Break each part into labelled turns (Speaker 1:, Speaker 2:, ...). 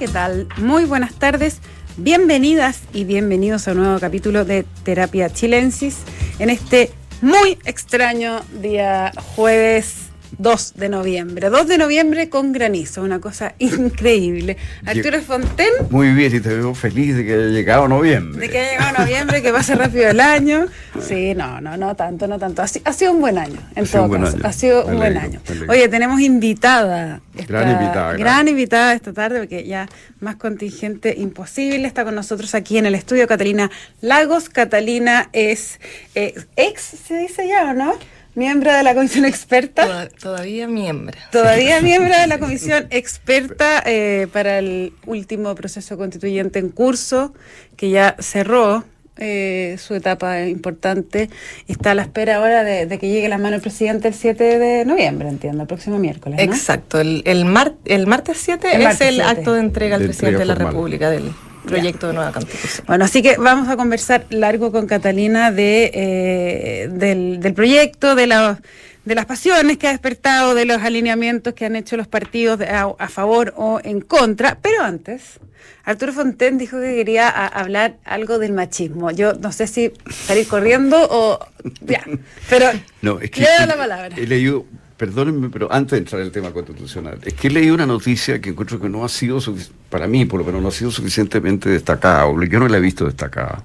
Speaker 1: ¿qué tal? Muy buenas tardes. Bienvenidas y bienvenidos a un nuevo capítulo de Terapia Chilensis en este muy extraño día jueves 2 de noviembre. 2 de noviembre con granizo, una cosa increíble. Arturo Fonten.
Speaker 2: Muy bien, y te veo feliz de que haya llegado noviembre.
Speaker 1: De que haya llegado noviembre, que pase rápido el año. Sí, no, no, no tanto, no tanto. Ha, sido un buen año, en todo caso. Ha sido un buen año. Oye, tenemos invitada.
Speaker 2: gran invitada.
Speaker 1: Gran, invitada esta tarde, porque ya más contingente imposible. Está con nosotros aquí en el estudio Catalina Lagos. Catalina es eh, ex, se dice ya, ¿no? Miembro de la comisión experta.
Speaker 3: todavía miembro.
Speaker 1: Todavía miembro de la comisión experta eh, para el último proceso constituyente en curso, que ya cerró eh, su etapa importante. Está a la espera ahora de, que llegue la mano el presidente el 7 de noviembre, entiendo, el próximo miércoles.
Speaker 3: Exacto, el, el, el martes 7 es el acto de entrega al presidente de la República del proyecto de nueva constitución.
Speaker 1: Bueno, así que vamos a conversar largo con Catalina de, eh, del, proyecto, de, la, de las pasiones que ha despertado, de los alineamientos que han hecho los partidos a, favor o en contra. Pero antes, Arturo Fonten dijo que quería hablar algo del machismo. Yo no sé si salir corriendo o... Ya, pero
Speaker 2: no, es que, le doy la palabra. He leído perdónenme, pero antes de entrar en el tema constitucional, es que leí una noticia que encuentro que no ha sido, para mí por lo menos, no ha sido suficientemente destacada, o yo no la he visto destacada.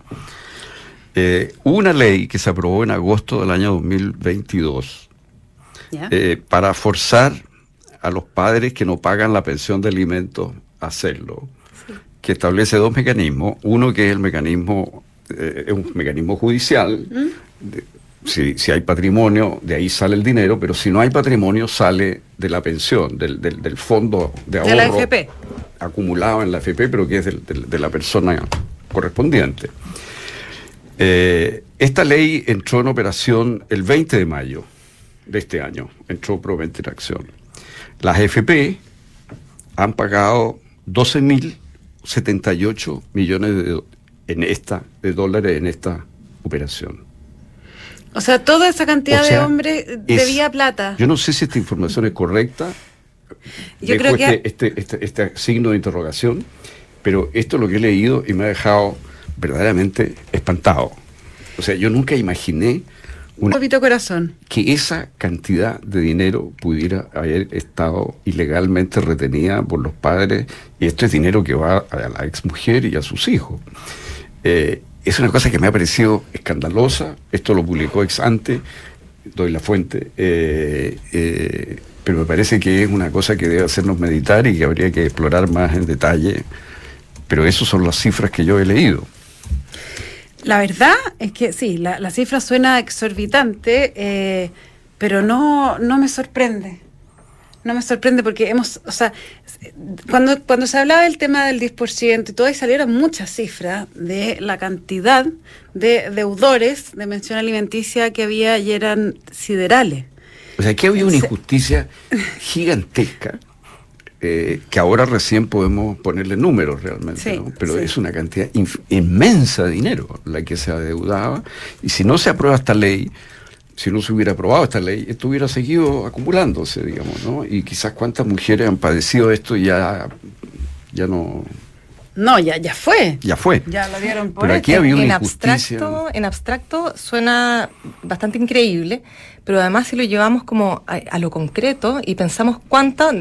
Speaker 2: Eh, una ley que se aprobó en agosto del año 2022 eh, para forzar a los padres que no pagan la pensión de alimentos a hacerlo, que establece dos mecanismos. Uno que es el mecanismo, eh, es un mecanismo judicial, ¿Mm? Si, si, hay patrimonio, de ahí sale el dinero, pero si no hay patrimonio, sale de la pensión, del, del, fondo de ahorro.
Speaker 1: De la FP.
Speaker 2: Acumulado en la FP, pero que es de la persona correspondiente. Eh, esta ley entró en operación el 20 de mayo de este año, entró probablemente en acción. Las FP han pagado 12.078 millones de, en esta, de dólares en esta operación.
Speaker 1: O sea, toda esa cantidad de hombres debía plata.
Speaker 2: Yo no sé si esta información es correcta. Yo creo que... Este, este, este, signo de interrogación, pero esto es lo que he leído y me ha dejado verdaderamente espantado. O sea, yo nunca imaginé
Speaker 1: un poquito corazón.
Speaker 2: que esa cantidad de dinero pudiera haber estado ilegalmente retenida por los padres y esto es dinero que va a la exmujer y a sus hijos. Eh, es una cosa que me ha parecido escandalosa, esto lo publicó ex ante, doy la fuente, eh, eh, pero me parece que es una cosa que debe hacernos meditar y que habría que explorar más en detalle, pero esas son las cifras que yo he leído.
Speaker 1: La verdad es que sí, la, cifra suena exorbitante, eh, pero no, no me sorprende no me sorprende porque hemos, o sea, cuando, cuando se hablaba del tema del 10% y todo, ahí salieron muchas cifras de la cantidad de deudores de mención alimenticia que había y eran siderales.
Speaker 2: O sea, aquí había una injusticia gigantesca. Eh, que ahora recién podemos ponerle números realmente, pero es una cantidad inmensa de dinero la que se adeudaba, y si no se aprueba esta ley, si no se hubiera aprobado esta ley, esto hubiera seguido acumulándose, digamos, ¿no? Y quizás cuántas mujeres han padecido esto y ya, ya no...
Speaker 1: No, ya, ya fue.
Speaker 2: Ya fue.
Speaker 1: Ya lo dieron por
Speaker 2: Pero aquí había una
Speaker 3: en
Speaker 2: injusticia.
Speaker 3: Abstracto, en abstracto suena bastante increíble, pero además si lo llevamos como a, a lo concreto y pensamos cuánta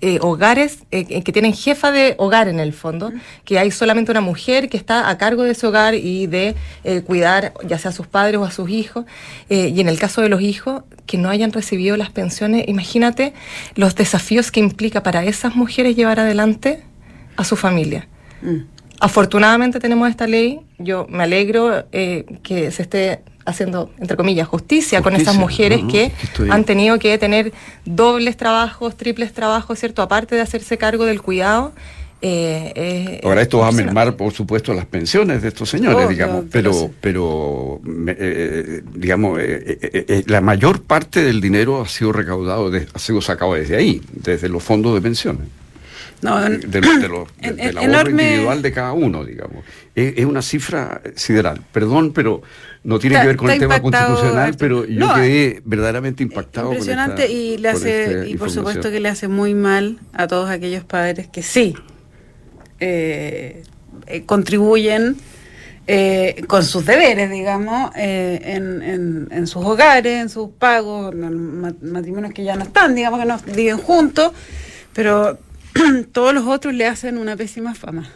Speaker 3: eh, hogares eh, que tienen jefa de hogar en el fondo, que hay solamente una mujer que está a cargo de ese hogar y de eh, cuidar ya sea a sus padres o a sus hijos. y en el caso de los hijos, que no hayan recibido las pensiones, imagínate los desafíos que implica para esas mujeres llevar adelante a su familia. Mm. Afortunadamente tenemos esta ley, yo me alegro que se esté haciendo, entre comillas, justicia, con esas mujeres que han tenido que tener dobles trabajos, triples trabajos, ¿cierto? Aparte de hacerse cargo del cuidado.
Speaker 2: Eh, Ahora esto va a mermar, por supuesto, las pensiones de estos señores, digamos, pero, pero, eh, eh, digamos, la mayor parte del dinero ha sido recaudado, ha sido sacado desde ahí, desde los fondos de pensiones. de, lo, del ahorro individual de cada uno, digamos. Es, una cifra sideral. Perdón, pero no tiene que ver con el tema constitucional, pero yo quedé verdaderamente impactado.
Speaker 1: Impresionante y le hace y por supuesto que le hace muy mal a todos aquellos padres que sí eh, eh, contribuyen eh, con sus deberes, digamos, eh, en, en, sus hogares, en sus pagos, en matrimonios que ya no están, digamos que no viven juntos, pero todos los otros le hacen una pésima fama.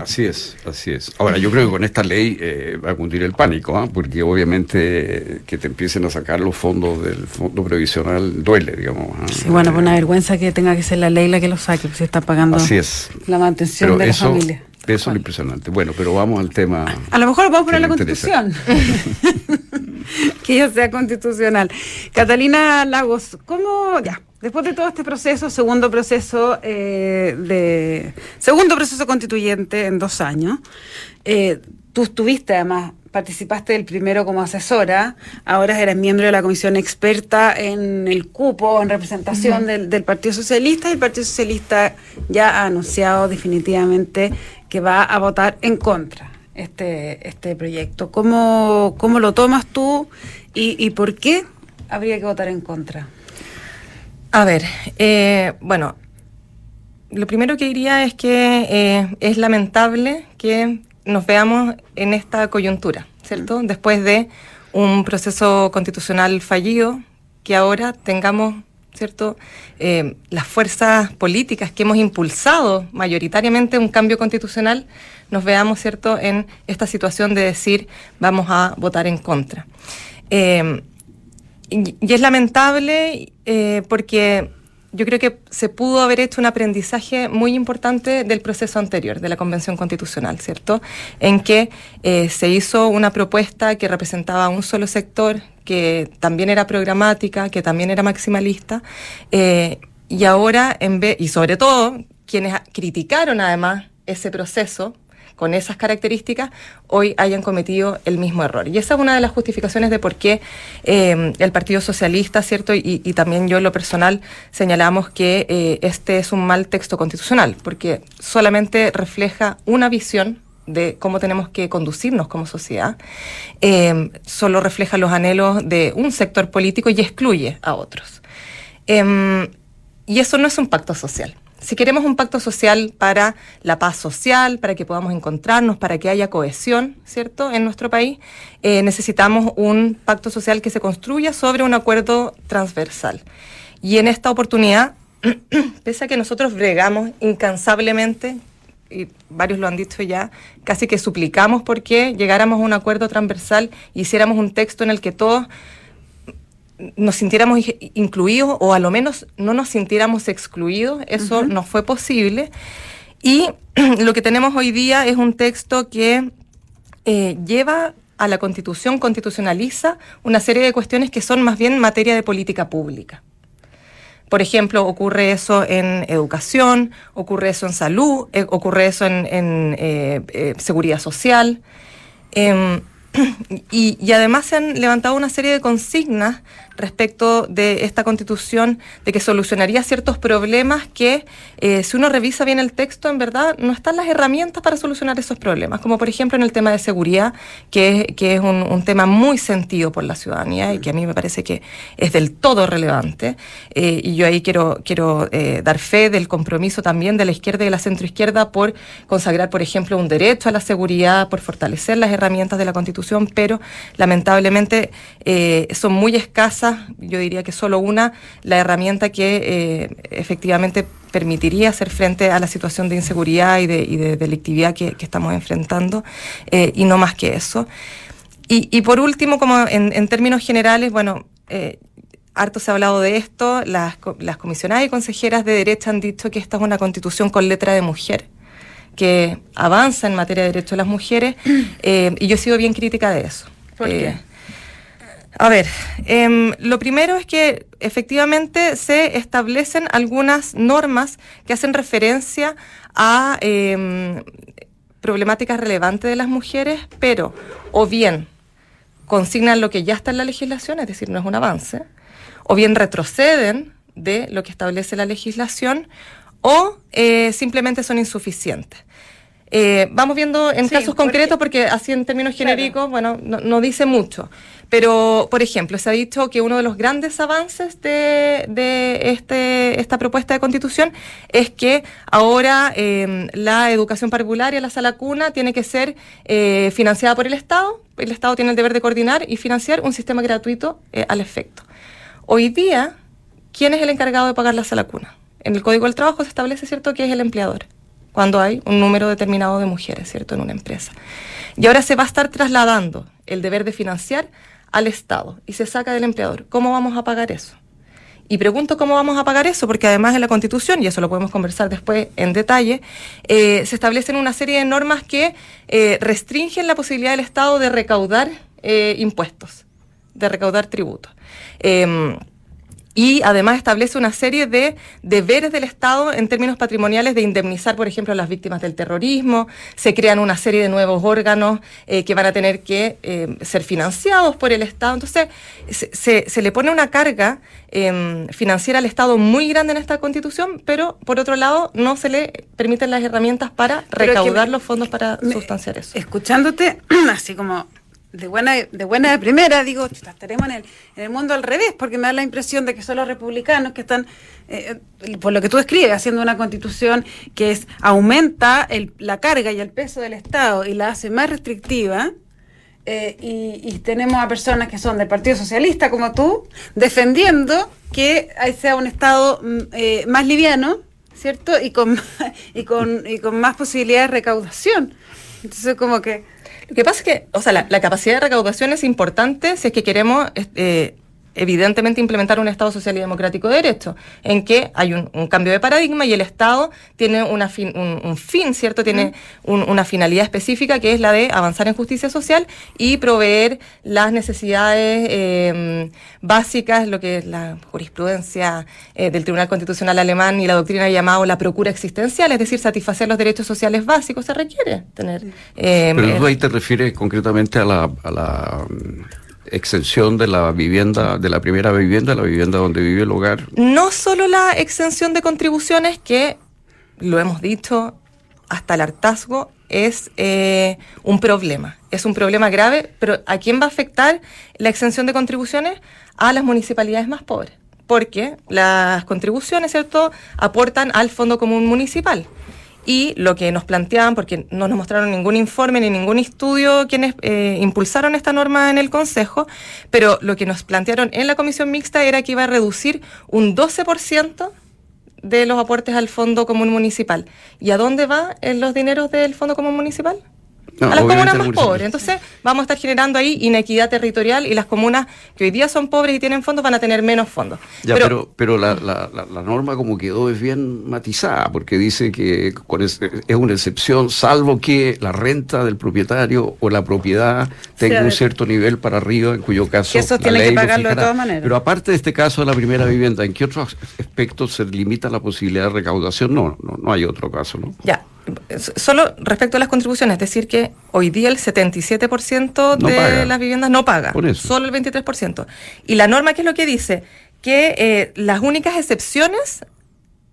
Speaker 2: Así es, así es. Ahora, yo creo que con esta ley eh, va a cundir el pánico, ¿ah? porque obviamente que te empiecen a sacar los fondos del fondo previsional duele, digamos.
Speaker 1: ¿ah? Sí, bueno, pues una vergüenza que tenga que ser la ley la que lo saque, porque se está pagando
Speaker 2: así es.
Speaker 1: la mantención de la familia.
Speaker 2: Eso es lo impresionante. Bueno, pero vamos al tema.
Speaker 1: A lo mejor vamos a poner la constitución. que ya sea constitucional. Catalina Lagos, ¿cómo, ya, después de todo este proceso, segundo proceso eh, de segundo proceso constituyente en dos años, eh, tú estuviste además participaste del primero como asesora, ahora eres miembro de la comisión experta en el cupo, en representación del, del, Partido Socialista, y el Partido Socialista ya ha anunciado definitivamente que va a votar en contra este, este proyecto. ¿Cómo, cómo lo tomas tú y, y por qué habría que votar en contra?
Speaker 3: A ver, eh, bueno, lo primero que diría es que eh, es lamentable que nos veamos en esta coyuntura, ¿cierto? Mm. Después de un proceso constitucional fallido, que ahora tengamos ¿cierto? Eh, las fuerzas políticas que hemos impulsado mayoritariamente un cambio constitucional, nos veamos, ¿cierto?, en esta situación de decir vamos a votar en contra. Eh, y, es lamentable eh, porque yo creo que se pudo haber hecho un aprendizaje muy importante del proceso anterior, de la Convención Constitucional, ¿cierto? En que eh, se hizo una propuesta que representaba un solo sector, que también era programática, que también era maximalista, eh, y ahora, en vez, y sobre todo, quienes criticaron además ese proceso, con esas características hoy hayan cometido el mismo error. Y esa es una de las justificaciones de por qué eh, el Partido Socialista, ¿cierto? Y, también yo en lo personal señalamos que eh, este es un mal texto constitucional, porque solamente refleja una visión de cómo tenemos que conducirnos como sociedad, eh, solo refleja los anhelos de un sector político y excluye a otros. Em, y eso no es un pacto social si queremos un pacto social para la paz social, para que podamos encontrarnos, para que haya cohesión, ¿cierto?, en nuestro país, eh, necesitamos un pacto social que se construya sobre un acuerdo transversal. Y en esta oportunidad, pese a que nosotros bregamos incansablemente, y varios lo han dicho ya, casi que suplicamos porque llegáramos a un acuerdo transversal y hiciéramos un texto en el que todos nos sintiéramos incluidos o a lo menos no nos sintiéramos excluidos. Eso no fue posible. Y lo que tenemos hoy día es un texto que eh, lleva a la constitución, constitucionaliza una serie de cuestiones que son más bien materia de política pública. Por ejemplo, ocurre eso en educación, ocurre eso en salud, eh, ocurre eso en, eh, seguridad social. Em, y, y, además se han levantado una serie de consignas respecto de esta constitución, de que solucionaría ciertos problemas que, eh, si uno revisa bien el texto, en verdad no están las herramientas para solucionar esos problemas, como por ejemplo en el tema de seguridad, que es, que es un, tema muy sentido por la ciudadanía y que a mí me parece que es del todo relevante. Eh, y yo ahí quiero, quiero eh, dar fe del compromiso también de la izquierda y de la centroizquierda por consagrar, por ejemplo, un derecho a la seguridad, por fortalecer las herramientas de la Constitución, pero lamentablemente son muy escasas yo diría que solo una, la herramienta que eh, efectivamente permitiría hacer frente a la situación de inseguridad y de, delictividad que, estamos enfrentando, eh, y no más que eso. Y, por último, como en, términos generales, bueno, eh, harto se ha hablado de esto, las, las comisionadas y consejeras de derecha han dicho que esta es una constitución con letra de mujer que avanza en materia de derechos de las mujeres, y yo he sido bien crítica de eso.
Speaker 1: ¿Por qué?
Speaker 3: A ver, em, lo primero es que efectivamente se establecen algunas normas que hacen referencia a em, problemáticas relevantes de las mujeres, pero o bien consignan lo que ya está en la legislación, es decir, no es un avance, o bien retroceden de lo que establece la legislación, o eh, simplemente son insuficientes. Eh, vamos viendo en casos concretos porque así en términos genéricos, bueno, no, dice mucho. Pero, por ejemplo, se ha dicho que uno de los grandes avances de, este, esta propuesta de constitución es que ahora em, la educación parvularia, la sala cuna, tiene que ser eh, financiada por el Estado. El Estado tiene el deber de coordinar y financiar un sistema gratuito eh, al efecto. Hoy día, ¿quién es el encargado de pagar la sala cuna? En el Código del Trabajo se establece, ¿cierto?, que es el empleador cuando hay un número determinado de mujeres, ¿cierto?, en una empresa. Y ahora se va a estar trasladando el deber de financiar al Estado y se saca del empleador. ¿Cómo vamos a pagar eso? Y pregunto cómo vamos a pagar eso, porque además en la Constitución, y eso lo podemos conversar después en detalle, eh, se establecen una serie de normas que eh, restringen la posibilidad del Estado de recaudar eh, impuestos, de recaudar tributos. Y además establece una serie de deberes del Estado en términos patrimoniales de indemnizar, por ejemplo, a las víctimas del terrorismo, se crean una serie de nuevos órganos eh, que van a tener que eh, ser financiados por el Estado. Entonces, se, se, le pone una carga em, financiera al Estado muy grande en esta constitución, pero por otro lado no se le permiten las herramientas para recaudar los fondos para sustanciar eso.
Speaker 1: Escuchándote, así como de buena de buena de primera digo estaremos en el, en el mundo al revés porque me da la impresión de que son los republicanos que están eh, por lo que tú escribes haciendo una constitución que es aumenta el, la carga y el peso del estado y la hace más restrictiva eh, y, tenemos a personas que son del Partido Socialista como tú defendiendo que sea un estado mm, eh, más liviano cierto y con y con y con más posibilidades de recaudación. Entonces como que
Speaker 3: lo que pasa es que, o sea, la, capacidad de recaudación es importante si es que queremos eh, evidentemente implementar un Estado social y democrático de derecho, en que hay un, cambio de paradigma y el Estado tiene una un, fin, ¿cierto? Tiene una finalidad específica que es la de avanzar en justicia social y proveer las necesidades eh, básicas, lo que es la jurisprudencia eh, del Tribunal Constitucional Alemán y la doctrina llamado la procura existencial, es decir, satisfacer los derechos sociales básicos, se requiere tener.
Speaker 2: Eh, Pero tú ahí te refieres concretamente a la, a la exención de la vivienda, de la primera vivienda, la vivienda donde vive el hogar.
Speaker 3: No solo la exención de contribuciones, que lo hemos dicho hasta el hartazgo, es eh, un problema. Es un problema grave, pero ¿a quién va a afectar la exención de contribuciones? A las municipalidades más pobres. Porque las contribuciones, ¿cierto?, aportan al Fondo Común Municipal y lo que nos planteaban, porque no nos mostraron ningún informe ni ningún estudio quienes eh, impulsaron esta norma en el Consejo, pero lo que nos plantearon en la comisión mixta era que iba a reducir un 12% de los aportes al Fondo Común Municipal. ¿Y a dónde van los dineros del Fondo Común Municipal? A las comunas más pobres. Entonces, vamos a estar generando ahí inequidad territorial y las comunas que hoy día son pobres y tienen fondos van a tener menos fondos.
Speaker 2: pero pero, la, la, la, norma como quedó es bien matizada, porque dice que es, una excepción, salvo que la renta del propietario o la propiedad tenga un cierto nivel para arriba, en cuyo caso.
Speaker 1: eso tiene que pagarlo de todas maneras.
Speaker 2: Pero aparte de este caso de la primera vivienda, ¿en qué otros aspectos se limita la posibilidad de recaudación? No, no, no hay otro caso, ¿no?
Speaker 3: Ya. Solo respecto a las contribuciones, es decir, que hoy día el 77% de las viviendas no paga, solo el 23%. Y la norma, ¿qué es lo que dice? Que eh, las únicas excepciones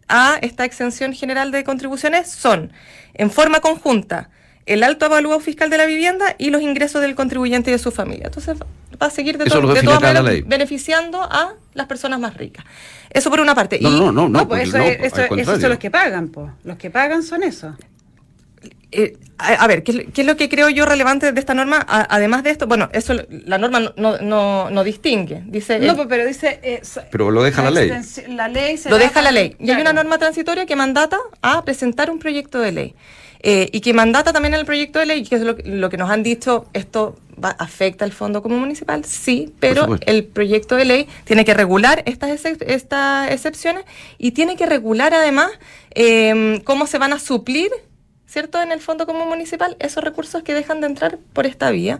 Speaker 3: a esta exención general de contribuciones son, en forma conjunta, el alto avalúo fiscal de la vivienda y los ingresos del contribuyente y de su familia. Entonces va a seguir de, todas maneras beneficiando a las personas más ricas. Eso por una parte.
Speaker 2: No, no, no, no,
Speaker 1: pues eso, esos son los que pagan, pues. Los que pagan son esos.
Speaker 3: Eh, a, ver, ¿qué, es lo que creo yo relevante de esta norma? además de esto, bueno, eso la norma no, no, no distingue. Dice,
Speaker 1: no, pues, pero dice.
Speaker 2: Eh, pero lo deja la, ley.
Speaker 1: La ley
Speaker 3: lo deja la ley. Y hay una norma transitoria que mandata a presentar un proyecto de ley. Eh, y que mandata también el proyecto de ley, que es lo, que nos han dicho, esto afecta al Fondo Común Municipal, sí, pero el proyecto de ley tiene que regular estas, estas excepciones y tiene que regular además em, cómo se van a suplir, ¿cierto?, en el Fondo Común Municipal esos recursos que dejan de entrar por esta vía.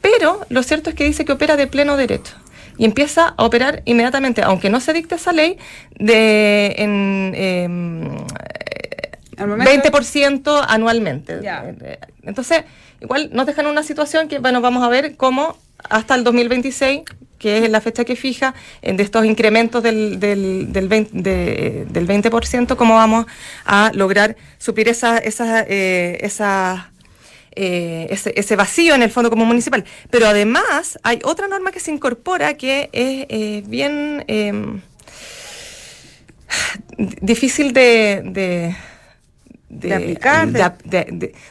Speaker 3: Pero lo cierto es que dice que opera de pleno derecho y empieza a operar inmediatamente, aunque no se dicte esa ley, de en, em, 20% anualmente. Entonces, igual nos dejan una situación que, bueno, vamos a ver cómo hasta el 2026 que es la fecha que fija, de estos incrementos del, del, del, 20, del 20%, cómo vamos a lograr suplir esa, esa, eh, eh, ese, ese, vacío en el Fondo Común Municipal. Pero además hay otra norma que se incorpora que es eh, bien em, difícil de, de,
Speaker 1: de, aplicar,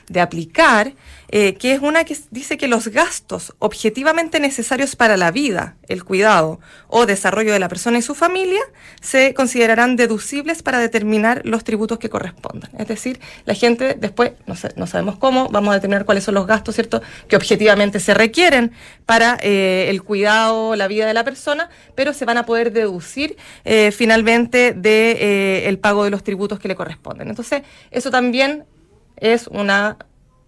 Speaker 3: de, aplicar eh, que es una que dice que los gastos objetivamente necesarios para la vida, el cuidado o desarrollo de la persona y su familia se considerarán deducibles para determinar los tributos que correspondan. Es decir, la gente después, no, sabemos cómo, vamos a determinar cuáles son los gastos, ¿cierto?, que objetivamente se requieren para eh, el cuidado, la vida de la persona, pero se van a poder deducir eh, finalmente de el pago de los tributos que le corresponden. Entonces, eso también es una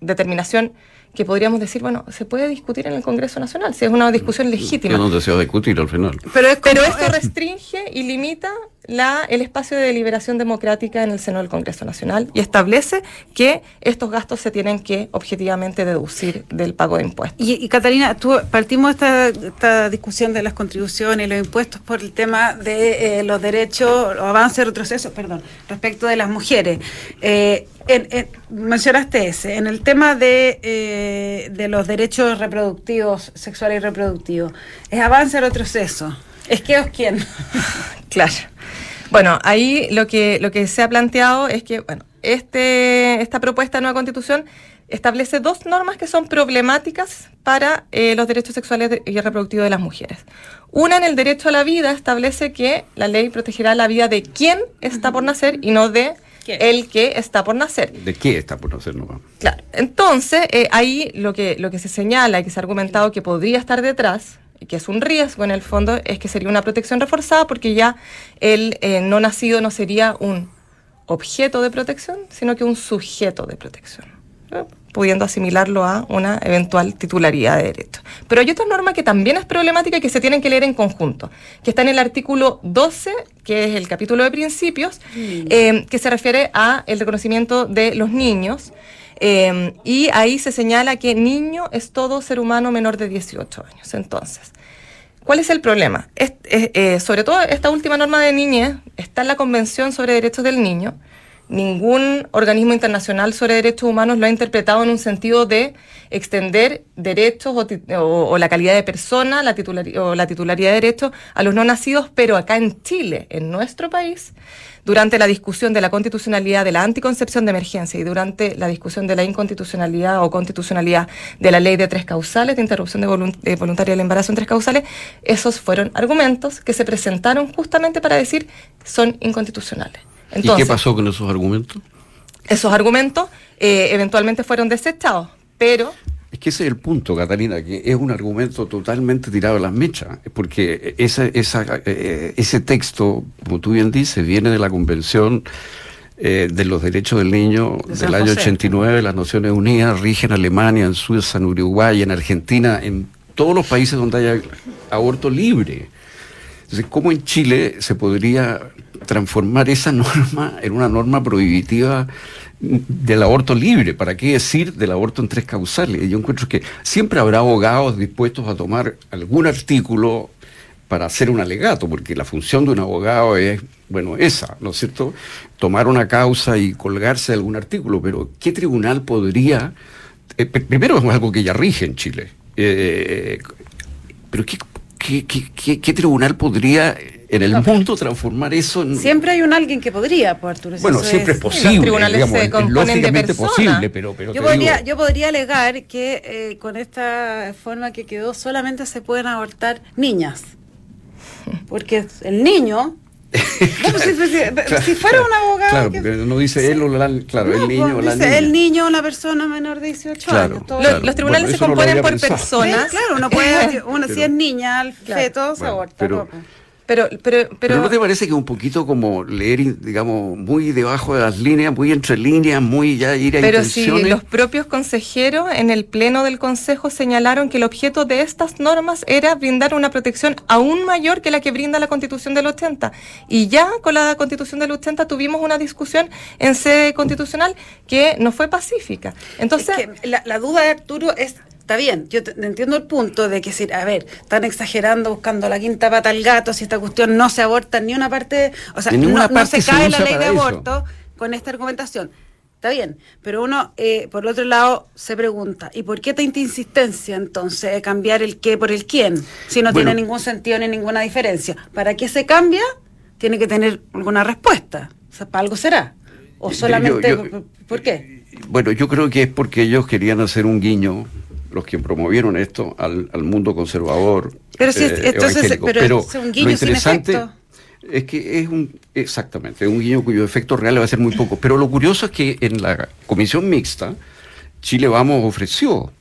Speaker 3: determinación que podríamos decir, bueno, se puede discutir en el Congreso Nacional, si es una discusión legítima.
Speaker 2: no deseo discutir al final.
Speaker 3: Pero, Pero esto restringe y limita la, el espacio de deliberación democrática en el seno del Congreso Nacional y establece que estos gastos se tienen que objetivamente deducir del pago de impuestos.
Speaker 1: Y, Catalina, tú, partimos esta, esta discusión de las contribuciones y los impuestos por el tema de eh, los derechos, o avances, retrocesos, perdón, respecto de las mujeres. Eh, mencionaste ese, en el tema de, eh, de los derechos reproductivos, sexuales y reproductivos, ¿es avance o retroceso? ¿Es que os quién?
Speaker 3: claro. Bueno, ahí lo que, lo que se ha planteado es que, bueno, este, esta propuesta de nueva constitución establece dos normas que son problemáticas para eh, los derechos sexuales y reproductivos de las mujeres. Una en el derecho a la vida establece que la ley protegerá la vida de quien está por nacer y no de el que está por nacer.
Speaker 2: ¿De qué está por nacer? No?
Speaker 3: Claro. Entonces, eh, ahí lo que, lo que se señala y que se ha argumentado que podría estar detrás y que es un riesgo en el fondo, es que sería una protección reforzada porque ya el eh, no nacido no sería un objeto de protección, sino que un sujeto de protección, pudiendo asimilarlo a una eventual titularidad de derecho. Pero hay otra norma que también es problemática y que se tienen que leer en conjunto, que está en el artículo 12, que es el capítulo de principios, mm. eh, que se refiere a el reconocimiento de los niños Em, y ahí se señala que niño es todo ser humano menor de 18 años. Entonces, ¿cuál es el problema? Eh, sobre todo esta última norma de niñez está en la Convención sobre Derechos del Niño. Ningún organismo internacional sobre derechos humanos lo ha interpretado en un sentido de extender derechos o, la calidad de persona la o la titularidad de derechos a los no nacidos, pero acá en Chile, en nuestro país, durante la discusión de la constitucionalidad de la anticoncepción de emergencia y durante la discusión de la inconstitucionalidad o constitucionalidad de la ley de tres causales, de interrupción de voluntaria del embarazo en tres causales, esos fueron argumentos que se presentaron justamente para decir son inconstitucionales.
Speaker 2: ¿Y qué pasó con esos argumentos?
Speaker 3: Esos argumentos eh, eventualmente fueron desechados, pero
Speaker 2: es que ese es el punto, Catalina, que es un argumento totalmente tirado a las mechas, porque esa, esa, eh, ese texto, como tú bien dices, viene de la Convención eh, de los Derechos del Niño del año 89, las Naciones Unidas, rige en Alemania, en Suiza, en Uruguay, en Argentina, en todos los países donde haya aborto libre. Entonces, ¿cómo en Chile se podría transformar esa norma en una norma prohibitiva del aborto libre, ¿para qué decir del aborto en tres causales? Yo encuentro que siempre habrá abogados dispuestos a tomar algún artículo para hacer un alegato, porque la función de un abogado es, bueno, esa, ¿no es cierto? Tomar una causa y colgarse de algún artículo, pero ¿qué tribunal podría... Eh, primero es algo que ya rige en Chile, eh, pero ¿qué, qué, qué tribunal podría en el mundo transformar eso en...
Speaker 1: Siempre hay un alguien que podría, pues, Arturo.
Speaker 2: Bueno, siempre es, posible. Los tribunales se lógicamente posible, pero, pero
Speaker 1: yo, podría, yo podría alegar que eh, con esta forma que quedó solamente se pueden abortar niñas. Porque el niño si, fuera un abogado.
Speaker 2: Claro, porque no dice él o la, claro, el niño o la
Speaker 1: dice el niño o la persona menor de 18 años.
Speaker 3: los, tribunales se componen por personas.
Speaker 1: claro, uno puede, uno, si es niña, el feto se aborta.
Speaker 2: Pero, pero, pero, pero, ¿no te parece que un poquito como leer, digamos, muy debajo de las líneas, muy entre líneas, muy ya ir a
Speaker 3: Pero si los propios consejeros en el pleno del Consejo señalaron que el objeto de estas normas era brindar una protección aún mayor que la que brinda la Constitución del 80. Y ya con la Constitución del 80 tuvimos una discusión en sede constitucional que no fue pacífica. Entonces,
Speaker 1: la, la duda de Arturo es está bien, yo entiendo el punto de que decir, a ver, están exagerando buscando la quinta pata al gato, si esta cuestión no se aborta en ni una parte, o sea, no, se cae la ley de aborto con esta argumentación. Está bien, pero uno, eh, por otro lado, se pregunta, ¿y por qué tanta insistencia entonces de cambiar el qué por el quién? Si no tiene ningún sentido ni ninguna diferencia. ¿Para qué se cambia? Tiene que tener alguna respuesta. O sea, para algo será. ¿O solamente por qué?
Speaker 2: Bueno, yo creo que es porque ellos querían hacer un guiño los que promovieron esto al, mundo conservador.
Speaker 1: Pero si eh, pero, es un guiño interesante, sin
Speaker 2: es que es un, exactamente, un guiño cuyo efecto real va a ser muy poco. Pero lo curioso es que en la comisión mixta, Chile Vamos ofreció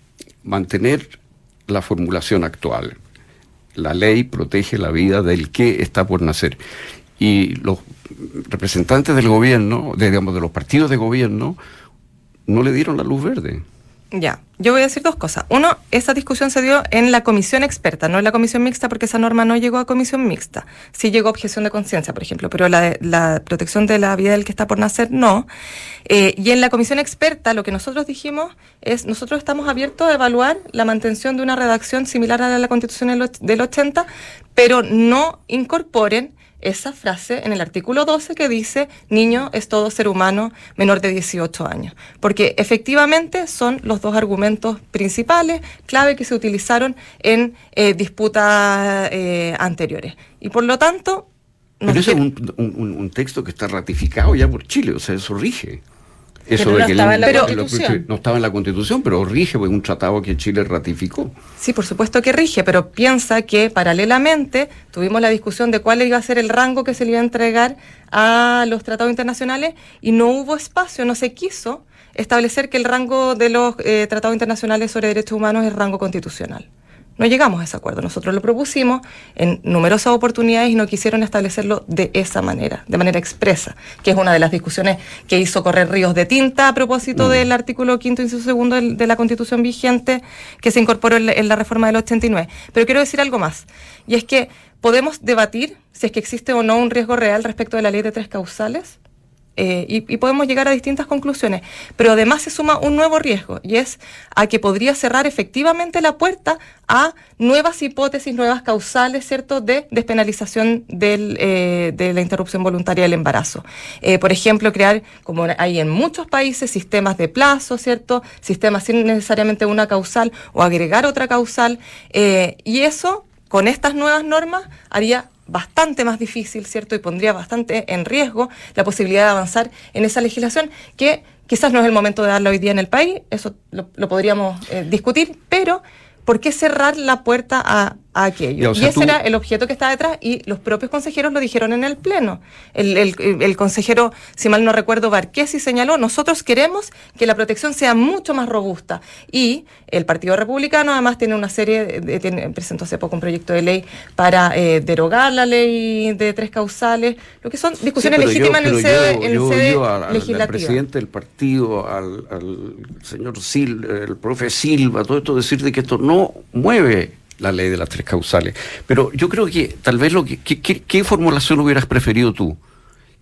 Speaker 2: mantener la formulación actual. La ley protege la vida del que está por nacer. Y los representantes del gobierno, digamos, de los partidos de gobierno, no le dieron la luz verde.
Speaker 3: Ya, yo voy a decir dos cosas. Uno, esa discusión se dio en la comisión experta, no en la comisión mixta, porque esa norma no llegó a comisión mixta. Sí llegó a objeción de conciencia, por ejemplo, pero la, la, protección de la vida del que está por nacer, no. Eh, y en la comisión experta, lo que nosotros dijimos es, nosotros estamos abiertos a evaluar la mantención de una redacción similar a la de la Constitución del 80, pero no incorporen esa frase en el artículo 12 que dice niño es todo ser humano menor de 18 años. Porque efectivamente son los dos argumentos principales, clave que se utilizaron en eh, disputas eh, anteriores. Y por lo tanto...
Speaker 2: Pero ese es un, un, texto que está ratificado ya por Chile, o sea, eso rige. Eso
Speaker 1: no estaba en la Constitución.
Speaker 2: no estaba en la Constitución, pero rige pues, un tratado que Chile ratificó.
Speaker 3: Sí, por supuesto que rige, pero piensa que paralelamente tuvimos la discusión de cuál iba a ser el rango que se le iba a entregar a los tratados internacionales y no hubo espacio, no se quiso establecer que el rango de los eh, tratados internacionales sobre derechos humanos es rango constitucional. No llegamos a ese acuerdo. Nosotros lo propusimos en numerosas oportunidades y no quisieron establecerlo de esa manera, de manera expresa, que es una de las discusiones que hizo correr ríos de tinta a propósito mm. del artículo quinto y segundo de la Constitución vigente que se incorporó en la reforma del 89. Pero quiero decir algo más, y es que podemos debatir si es que existe o no un riesgo real respecto de la ley de tres causales, eh, y, podemos llegar a distintas conclusiones. Pero además se suma un nuevo riesgo y es a que podría cerrar efectivamente la puerta a nuevas hipótesis, nuevas causales, ¿cierto?, de despenalización del, eh, de la interrupción voluntaria del embarazo. Eh, por ejemplo, crear, como hay en muchos países, sistemas de plazo, ¿cierto?, sistemas sin necesariamente una causal o agregar otra causal. y eso, con estas nuevas normas, haría bastante más difícil, ¿cierto? Y pondría bastante en riesgo la posibilidad de avanzar en esa legislación que quizás no es el momento de darla hoy día en el país, eso lo, podríamos eh, discutir, pero ¿por qué cerrar la puerta a, aquello? y ese era el objeto que estaba detrás y los propios consejeros lo dijeron en el Pleno. El, consejero, si mal no recuerdo, Barquesi señaló, nosotros queremos que la protección sea mucho más robusta y el Partido Republicano además tiene una serie, de, presentó hace poco un proyecto de ley para eh, derogar la ley de tres causales, lo que son discusiones legítimas en el sede,
Speaker 2: al, presidente del partido, al, señor Silva, el profe Silva, todo esto, decir de que esto no mueve la ley de las tres causales. Pero yo creo que tal vez lo que... ¿Qué, formulación hubieras preferido tú?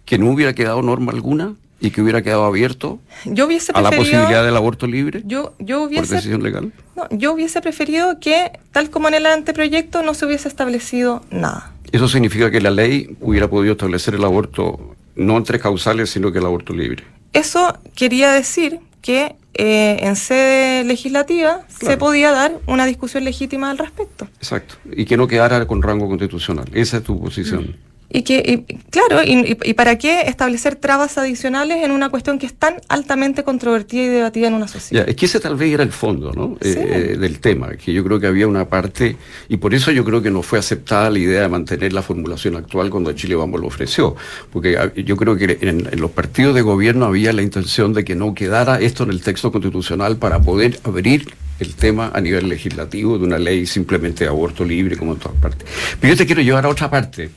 Speaker 2: ¿Que no hubiera quedado norma alguna? y que hubiera quedado abierto
Speaker 3: yo hubiese
Speaker 2: a la posibilidad del aborto libre
Speaker 3: yo, yo hubiese,
Speaker 2: por decisión legal?
Speaker 3: No, yo hubiese preferido que, tal como en el anteproyecto, no se hubiese establecido nada.
Speaker 2: Eso significa que la ley hubiera podido establecer el aborto no en tres causales, sino que el aborto libre.
Speaker 3: Eso quería decir que eh, en sede legislativa se podía dar una discusión legítima al respecto.
Speaker 2: Exacto, y que no quedara con rango constitucional. Esa es tu posición.
Speaker 3: Y que, claro, y, para qué establecer trabas adicionales en una cuestión que es tan altamente controvertida y debatida en una sociedad.
Speaker 2: es que ese tal vez era el fondo ¿no? Eh, del tema, que yo creo que había una parte, y por eso yo creo que no fue aceptada la idea de mantener la formulación actual cuando Chile Vamos lo ofreció, porque ah, yo creo que en, en los partidos de gobierno había la intención de que no quedara esto en el texto constitucional para poder abrir el tema a nivel legislativo de una ley simplemente de aborto libre como en todas partes. Pero yo te quiero llevar a otra parte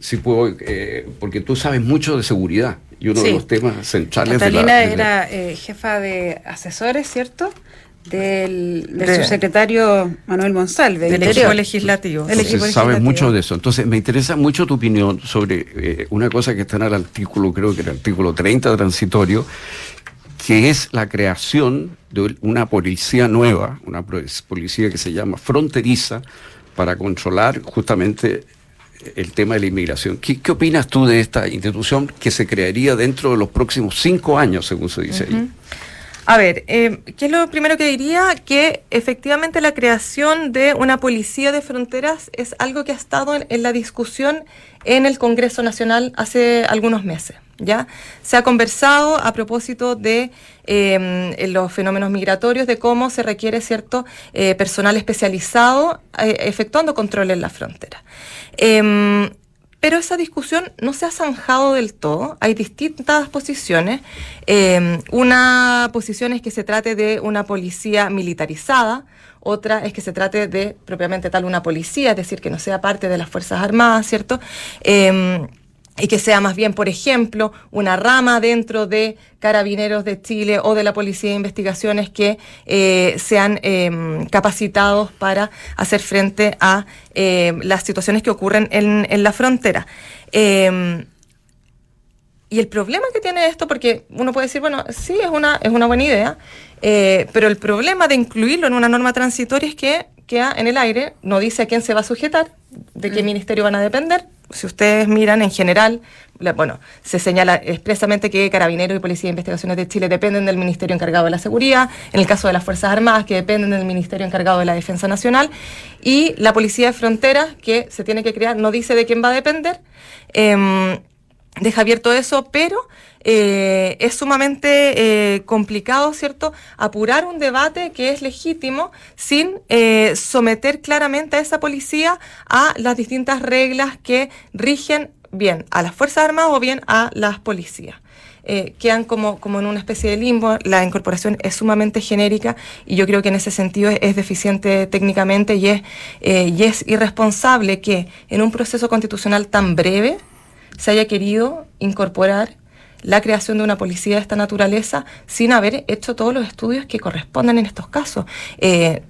Speaker 2: si puedo, eh, porque tú sabes mucho de seguridad y uno de los temas centrales
Speaker 1: de la, era eh, jefa de asesores, ¿cierto? Del, de, su secretario Manuel Monsalve.
Speaker 3: Del equipo legislativo.
Speaker 2: sabes mucho de eso. Entonces, me interesa mucho tu opinión sobre eh, una cosa que está en el artículo, creo que el artículo 30 transitorio, que es la creación de una policía nueva, una policía que se llama fronteriza, para controlar justamente el tema de la inmigración. ¿Qué, opinas tú de esta institución que se crearía dentro de los próximos cinco años, según se dice ahí?
Speaker 3: A ver, eh, ¿qué es lo primero que diría? Que efectivamente la creación de una policía de fronteras es algo que ha estado en, la discusión en el Congreso Nacional hace algunos meses. ¿ya? Se ha conversado a propósito de em, los fenómenos migratorios, de cómo se requiere cierto eh, personal especializado eh, efectuando control en la frontera. Em, pero esa discusión no se ha zanjado del todo. Hay distintas posiciones. Eh, una posición es que se trate de una policía militarizada, otra es que se trate de propiamente tal una policía, es decir, que no sea parte de las Fuerzas Armadas, ¿cierto? Eh, y que sea más bien, por ejemplo, una rama dentro de Carabineros de Chile o de la Policía de Investigaciones que eh, sean em, capacitados para hacer frente a em, las situaciones que ocurren en, en la frontera. Em, y el problema que tiene esto, porque uno puede decir, bueno, sí, es una, es una buena idea, eh, pero el problema de incluirlo en una norma transitoria es que queda en el aire, no dice a quién se va a sujetar, de qué mm. ministerio van a depender, si ustedes miran en general, bueno, se señala expresamente que Carabineros y Policía de Investigaciones de Chile dependen del Ministerio encargado de la Seguridad, en el caso de las Fuerzas Armadas, que dependen del Ministerio encargado de la Defensa Nacional, y la Policía de Fronteras, que se tiene que crear, no dice de quién va a depender. Em, deja abierto eso, pero eh, es sumamente eh, complicado, ¿cierto?, apurar un debate que es legítimo sin eh, someter claramente a esa policía a las distintas reglas que rigen bien a las Fuerzas Armadas o bien a las policías. quedan como, como en una especie de limbo, la incorporación es sumamente genérica y yo creo que en ese sentido es, deficiente técnicamente y es, y es irresponsable que en un proceso constitucional tan breve se haya querido incorporar la creación de una policía de esta naturaleza sin haber hecho todos los estudios que corresponden en estos casos. Eh,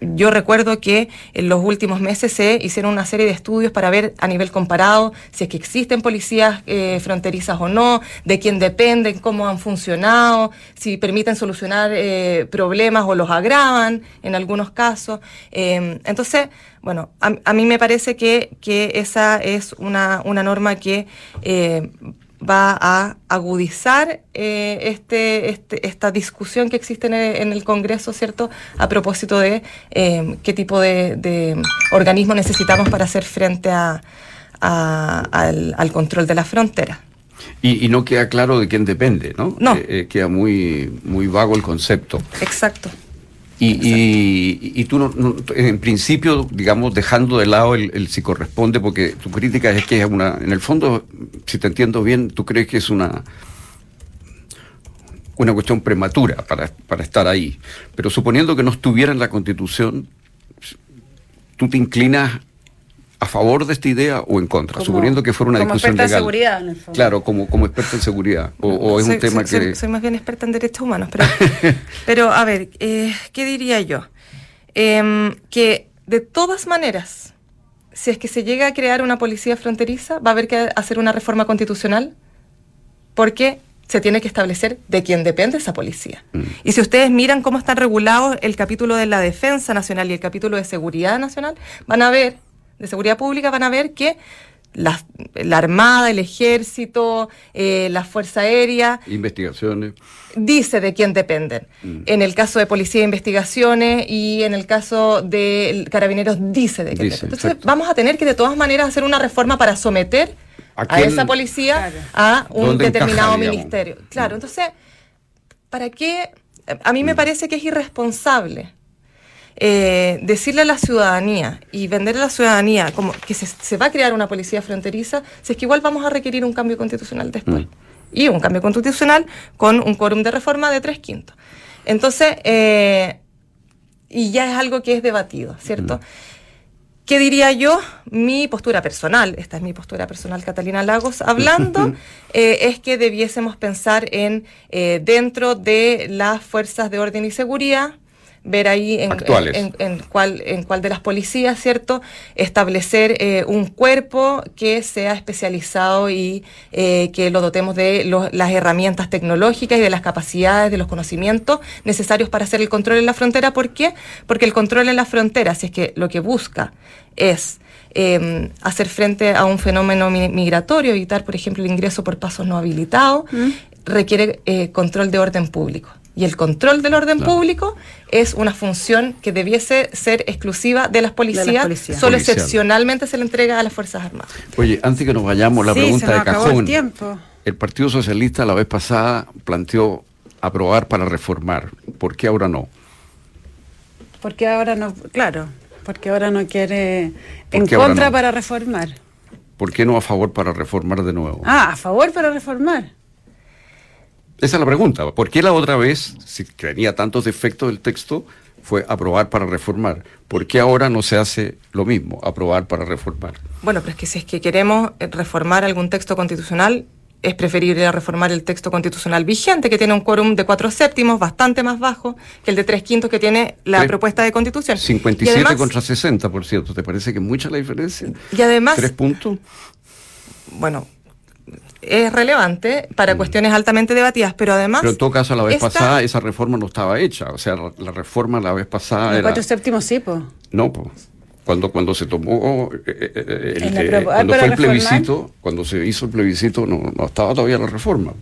Speaker 3: yo recuerdo que en los últimos meses se hicieron una serie de estudios para ver a nivel comparado si es que existen policías eh, fronterizas o no, de quién dependen, cómo han funcionado, si permiten solucionar eh, problemas o los agravan en algunos casos. entonces, bueno, a, mí me parece que, que esa es una, una norma que va a agudizar eh, este, este, esta discusión que existe en el, Congreso, ¿cierto? A propósito de eh, qué tipo de, organismo necesitamos para hacer frente a, al, control de la frontera.
Speaker 2: Y, no queda claro de quién depende, ¿no?
Speaker 3: No.
Speaker 2: Eh, queda muy, muy vago el concepto.
Speaker 3: Exacto.
Speaker 2: Y, tú, no, en principio, digamos, dejando de lado el, si corresponde, porque tu crítica es que es una, en el fondo, si te entiendo bien, tú crees que es una una cuestión prematura para, para estar ahí. Pero suponiendo que no estuviera en la Constitución, tú te inclinas a favor de esta idea o en contra, suponiendo que fuera una discusión legal.
Speaker 1: Como experta en seguridad, en el fondo.
Speaker 2: Claro, como, como experta en seguridad. O, es un tema que...
Speaker 3: Soy, más bien experta en derechos humanos, pero, pero a ver, eh, ¿qué diría yo? Em, que de todas maneras, si es que se llega a crear una policía fronteriza, va a haber que hacer una reforma constitucional, porque se tiene que establecer de quién depende esa policía. Mm. Y si ustedes miran cómo están regulados el capítulo de la defensa nacional y el capítulo de seguridad nacional, van a ver de seguridad pública van a ver que la, Armada, el Ejército, eh, la Fuerza Aérea.
Speaker 2: Investigaciones.
Speaker 3: Dice de quién dependen. Mm. En el caso de Policía de Investigaciones y en el caso de Carabineros dice de quién dependen. Entonces vamos a tener que de todas maneras hacer una reforma para someter a, esa policía a un determinado ministerio. Claro, mm. entonces, ¿para qué? A mí me mm. parece que es irresponsable eh, decirle a la ciudadanía y vender a la ciudadanía como que se, va a crear una policía fronteriza, si es que igual vamos a requerir un cambio constitucional después. Mm. Y un cambio constitucional con un quórum de reforma de tres quintos. Entonces, eh, y ya es algo que es debatido, ¿cierto? Mm. ¿Qué diría yo? Mi postura personal, esta es mi postura personal, Catalina Lagos, hablando, eh, es que debiésemos pensar en, dentro de las fuerzas de orden y seguridad, ver ahí en, en, cuál, en cuál de las policías, ¿cierto? Establecer eh, un cuerpo que sea especializado y eh, que lo dotemos de las herramientas tecnológicas y de las capacidades, de los conocimientos necesarios para hacer el control en la frontera. ¿Por qué? Porque el control en la frontera, si es que lo que busca es em, hacer frente a un fenómeno migratorio, evitar, por ejemplo, el ingreso por pasos no habilitados, mm. requiere eh, control de orden público. Y el control del orden público es una función que debiese ser exclusiva de las policías. Solo excepcionalmente se le entrega a las Fuerzas Armadas.
Speaker 2: Oye, antes que nos vayamos, la pregunta de cajón. El, Partido Socialista la vez pasada planteó aprobar para reformar. ¿Por qué ahora no?
Speaker 1: Porque ahora no, claro, porque ahora no quiere en contra para reformar.
Speaker 2: ¿Por qué no a favor para reformar de nuevo?
Speaker 1: Ah, a favor para reformar.
Speaker 2: Esa es la pregunta. ¿Por qué la otra vez, si tenía tantos defectos el texto, fue aprobar para reformar? ¿Por qué ahora no se hace lo mismo, aprobar para reformar?
Speaker 3: Bueno, pero es que si es que queremos reformar algún texto constitucional, es preferible reformar el texto constitucional vigente, que tiene un quórum de cuatro séptimos, bastante más bajo que el de tres quintos que tiene la propuesta de constitución.
Speaker 2: 57 contra 60, por cierto. ¿Te parece que mucha la diferencia?
Speaker 3: Y además...
Speaker 2: ¿Tres puntos?
Speaker 3: Bueno, es relevante para mm. cuestiones altamente debatidas, pero además...
Speaker 2: Pero en todo caso, la vez pasada esa reforma no estaba hecha, o sea, la reforma la vez pasada...
Speaker 1: El era... cuatro séptimos sí, pues.
Speaker 2: No, pues. Cuando, cuando se tomó, eh, eh, eh, cuando fue el plebiscito, cuando se hizo el plebiscito, no, no estaba todavía la reforma.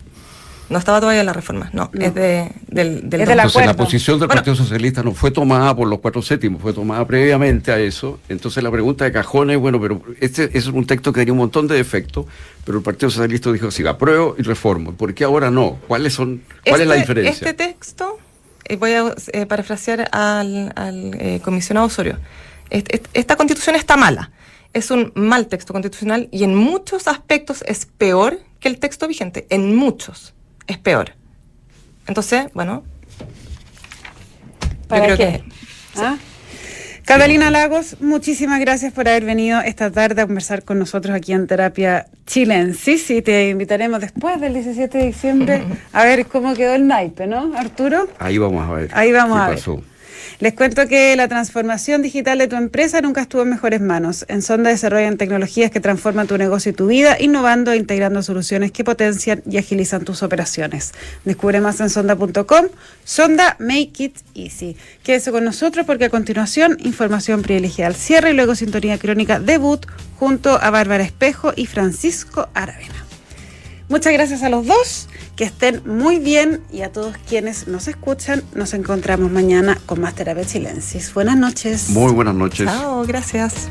Speaker 3: No estaba todavía la reforma, no, es de, del, del
Speaker 2: Entonces la posición del Partido Socialista no fue tomada por los cuatro séptimos, fue tomada previamente a eso. Entonces la pregunta de cajón es, bueno, pero este, es un texto que tenía un montón de defectos, pero el Partido Socialista dijo, sí, apruebo y reformo. ¿Por qué ahora no? ¿Cuáles son, ¿Cuál es la este, diferencia?
Speaker 3: Este texto, eh, voy a eh, parafrasear al, al eh, comisionado Osorio, esta constitución está mala. Es un mal texto constitucional y en muchos aspectos es peor que el texto vigente, en muchos es peor. Entonces, bueno.
Speaker 1: ¿Para qué? ¿Ah? Catalina Lagos, muchísimas gracias por haber venido esta tarde a conversar con nosotros aquí en Terapia Chilensis y te invitaremos después del 17 de diciembre a ver cómo quedó el naipe, ¿no, Arturo?
Speaker 2: Ahí vamos a ver.
Speaker 1: Ahí vamos a ver. Les cuento que la transformación digital de tu empresa nunca estuvo en mejores manos. En Sonda desarrollan tecnologías que transforman tu negocio y tu vida, innovando e integrando soluciones que potencian y agilizan tus operaciones. Descubre más en sonda.com. Sonda Make It Easy. Quédese con nosotros porque a continuación información privilegiada al cierre y luego sintonía crónica debut junto a Bárbara Espejo y Francisco Aravena. Muchas gracias a los dos, que estén muy bien y a todos quienes nos escuchan, nos encontramos mañana con más Terapia Chilensis. Buenas noches.
Speaker 2: Muy buenas noches.
Speaker 3: Chao, gracias.